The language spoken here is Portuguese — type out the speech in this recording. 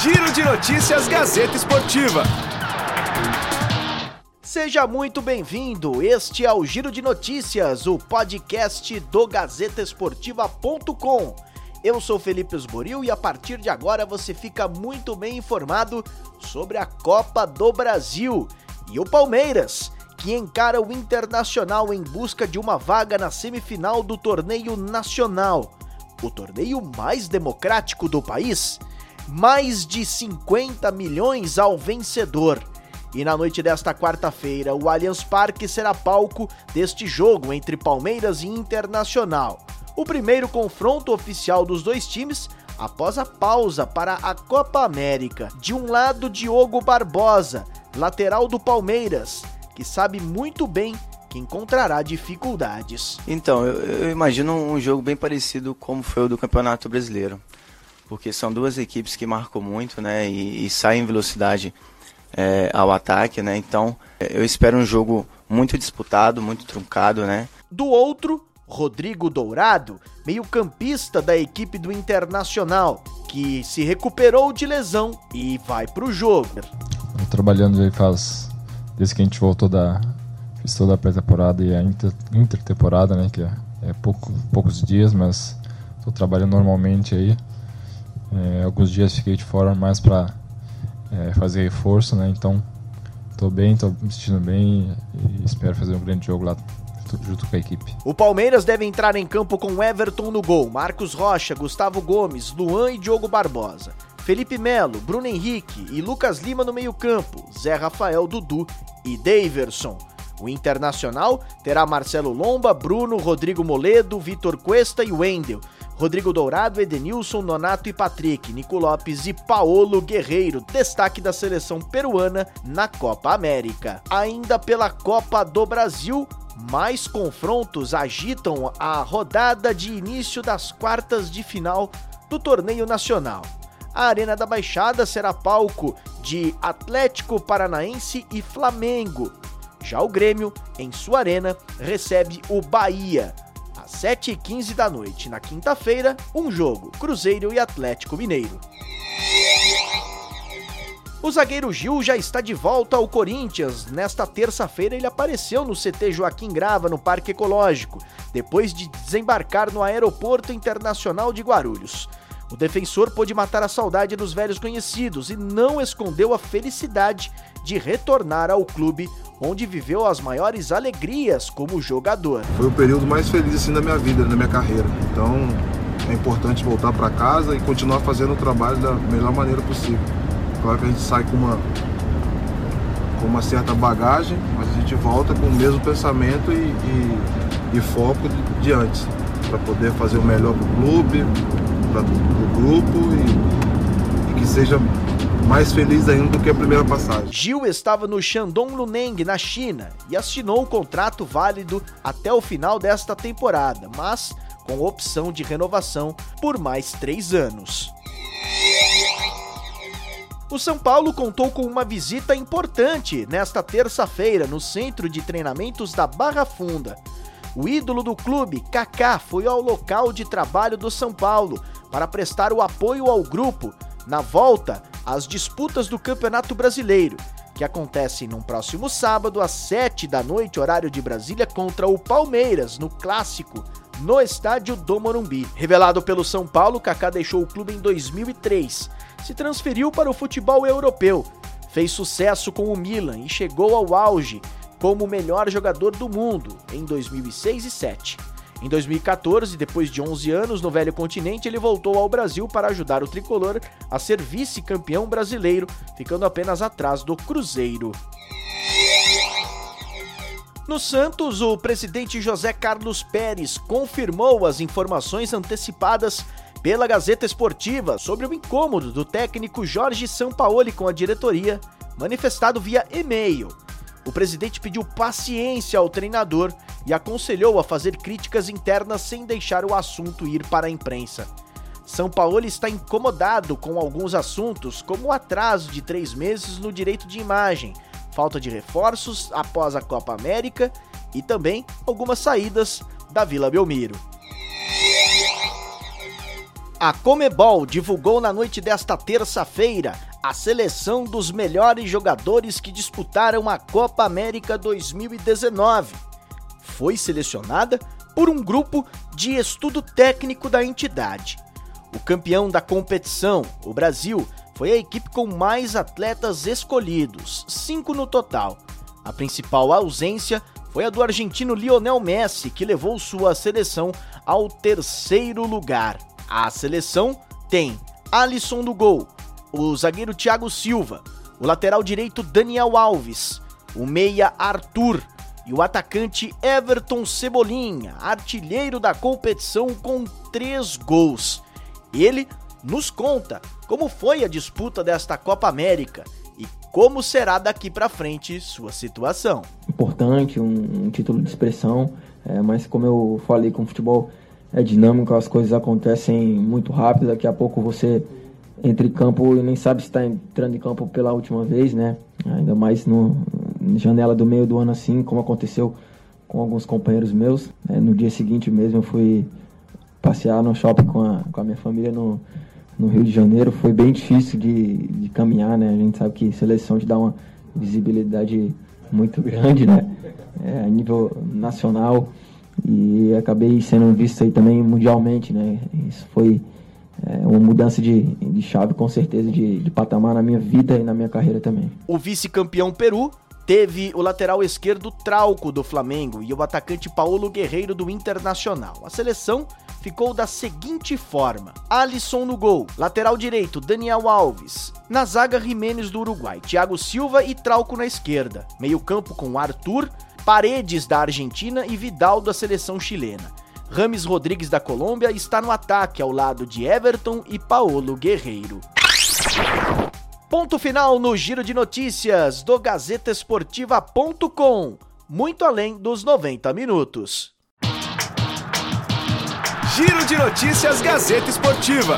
Giro de Notícias Gazeta Esportiva. Seja muito bem-vindo. Este é o Giro de Notícias, o podcast do GazetaEsportiva.com. Eu sou Felipe Osboril e a partir de agora você fica muito bem informado sobre a Copa do Brasil e o Palmeiras, que encara o Internacional em busca de uma vaga na semifinal do torneio nacional, o torneio mais democrático do país. Mais de 50 milhões ao vencedor. E na noite desta quarta-feira, o Allianz Parque será palco deste jogo entre Palmeiras e Internacional. O primeiro confronto oficial dos dois times após a pausa para a Copa América. De um lado, Diogo Barbosa, lateral do Palmeiras, que sabe muito bem que encontrará dificuldades. Então, eu, eu imagino um jogo bem parecido como foi o do Campeonato Brasileiro, porque são duas equipes que marcam muito, né, e, e saem em velocidade é, ao ataque, né? Então eu espero um jogo muito disputado, muito truncado, né? Do outro, Rodrigo Dourado, meio-campista da equipe do Internacional, que se recuperou de lesão e vai para o jogo. Tô trabalhando aí faz desde que a gente voltou da fiz toda a pré-temporada e a inter, intertemporada, né? Que é, é pouco, poucos dias, mas estou trabalhando normalmente aí. É, alguns dias fiquei de fora mais para é, fazer reforço, né? Então, tô bem, tô me sentindo bem e espero fazer um grande jogo lá junto com a equipe. O Palmeiras deve entrar em campo com Everton no gol, Marcos Rocha, Gustavo Gomes, Luan e Diogo Barbosa. Felipe Melo, Bruno Henrique e Lucas Lima no meio-campo, Zé Rafael, Dudu e Daverson. O Internacional terá Marcelo Lomba, Bruno, Rodrigo Moledo, Vitor Cuesta e Wendel. Rodrigo Dourado, Edenilson, Nonato e Patrick, Nico Lopes e Paolo Guerreiro, destaque da seleção peruana na Copa América. Ainda pela Copa do Brasil, mais confrontos agitam a rodada de início das quartas de final do torneio nacional. A Arena da Baixada será palco de Atlético Paranaense e Flamengo. Já o Grêmio, em sua arena, recebe o Bahia. Às 7h15 da noite, na quinta-feira, um jogo: Cruzeiro e Atlético Mineiro. O zagueiro Gil já está de volta ao Corinthians. Nesta terça-feira, ele apareceu no CT Joaquim Grava, no Parque Ecológico, depois de desembarcar no Aeroporto Internacional de Guarulhos. O defensor pôde matar a saudade dos velhos conhecidos e não escondeu a felicidade de retornar ao clube onde viveu as maiores alegrias como jogador. Foi o período mais feliz assim da minha vida, da minha carreira. Então é importante voltar para casa e continuar fazendo o trabalho da melhor maneira possível. Claro que a gente sai com uma com uma certa bagagem, mas a gente volta com o mesmo pensamento e, e, e foco de, de antes, para poder fazer o melhor para o clube, para o grupo e, e que seja mais feliz ainda do que a primeira passagem. Gil estava no Shandong Luneng, na China, e assinou um contrato válido até o final desta temporada, mas com opção de renovação por mais três anos. O São Paulo contou com uma visita importante nesta terça-feira no centro de treinamentos da Barra Funda. O ídolo do clube, Kaká, foi ao local de trabalho do São Paulo para prestar o apoio ao grupo na volta às disputas do Campeonato Brasileiro, que acontecem no próximo sábado às 7 da noite, horário de Brasília, contra o Palmeiras, no clássico, no estádio do Morumbi. Revelado pelo São Paulo, Kaká deixou o clube em 2003, se transferiu para o futebol europeu, fez sucesso com o Milan e chegou ao auge como o melhor jogador do mundo em 2006 e 2007. Em 2014, depois de 11 anos no velho continente, ele voltou ao Brasil para ajudar o tricolor a ser vice-campeão brasileiro, ficando apenas atrás do Cruzeiro. No Santos, o presidente José Carlos Pérez confirmou as informações antecipadas pela Gazeta Esportiva sobre o incômodo do técnico Jorge Sampaoli com a diretoria, manifestado via e-mail. O presidente pediu paciência ao treinador e aconselhou a fazer críticas internas sem deixar o assunto ir para a imprensa. São Paulo está incomodado com alguns assuntos, como o atraso de três meses no direito de imagem, falta de reforços após a Copa América e também algumas saídas da Vila Belmiro. A Comebol divulgou na noite desta terça-feira a seleção dos melhores jogadores que disputaram a Copa América 2019. Foi selecionada por um grupo de estudo técnico da entidade. O campeão da competição, o Brasil, foi a equipe com mais atletas escolhidos, cinco no total. A principal ausência foi a do argentino Lionel Messi, que levou sua seleção ao terceiro lugar. A seleção tem Alisson no gol, o zagueiro Thiago Silva, o lateral direito Daniel Alves, o meia Arthur e o atacante Everton Cebolinha, artilheiro da competição com três gols. Ele nos conta como foi a disputa desta Copa América e como será daqui para frente sua situação. Importante, um, um título de expressão, é, mas como eu falei com o futebol é dinâmico, as coisas acontecem muito rápido. Daqui a pouco você entra em campo e nem sabe se está entrando em campo pela última vez, né? Ainda mais no janela do meio do ano assim, como aconteceu com alguns companheiros meus. É, no dia seguinte mesmo eu fui passear no shopping com a, com a minha família no, no Rio de Janeiro. Foi bem difícil de, de caminhar, né? A gente sabe que seleção te dá uma visibilidade muito grande, né? É, a nível nacional e acabei sendo visto aí também mundialmente, né? Isso foi é, uma mudança de, de chave, com certeza, de, de patamar na minha vida e na minha carreira também. O vice-campeão Peru teve o lateral esquerdo Trauco do Flamengo e o atacante Paulo Guerreiro do Internacional. A seleção ficou da seguinte forma: Alisson no gol, lateral direito Daniel Alves, na zaga Jimenez do Uruguai, Thiago Silva e Trauco na esquerda, meio-campo com Arthur, Paredes da Argentina e Vidal da seleção chilena. Rames Rodrigues da Colômbia está no ataque ao lado de Everton e Paolo Guerreiro. Ponto final no giro de notícias do GazetaEsportiva.com. Muito além dos 90 minutos. Giro de notícias Gazeta Esportiva.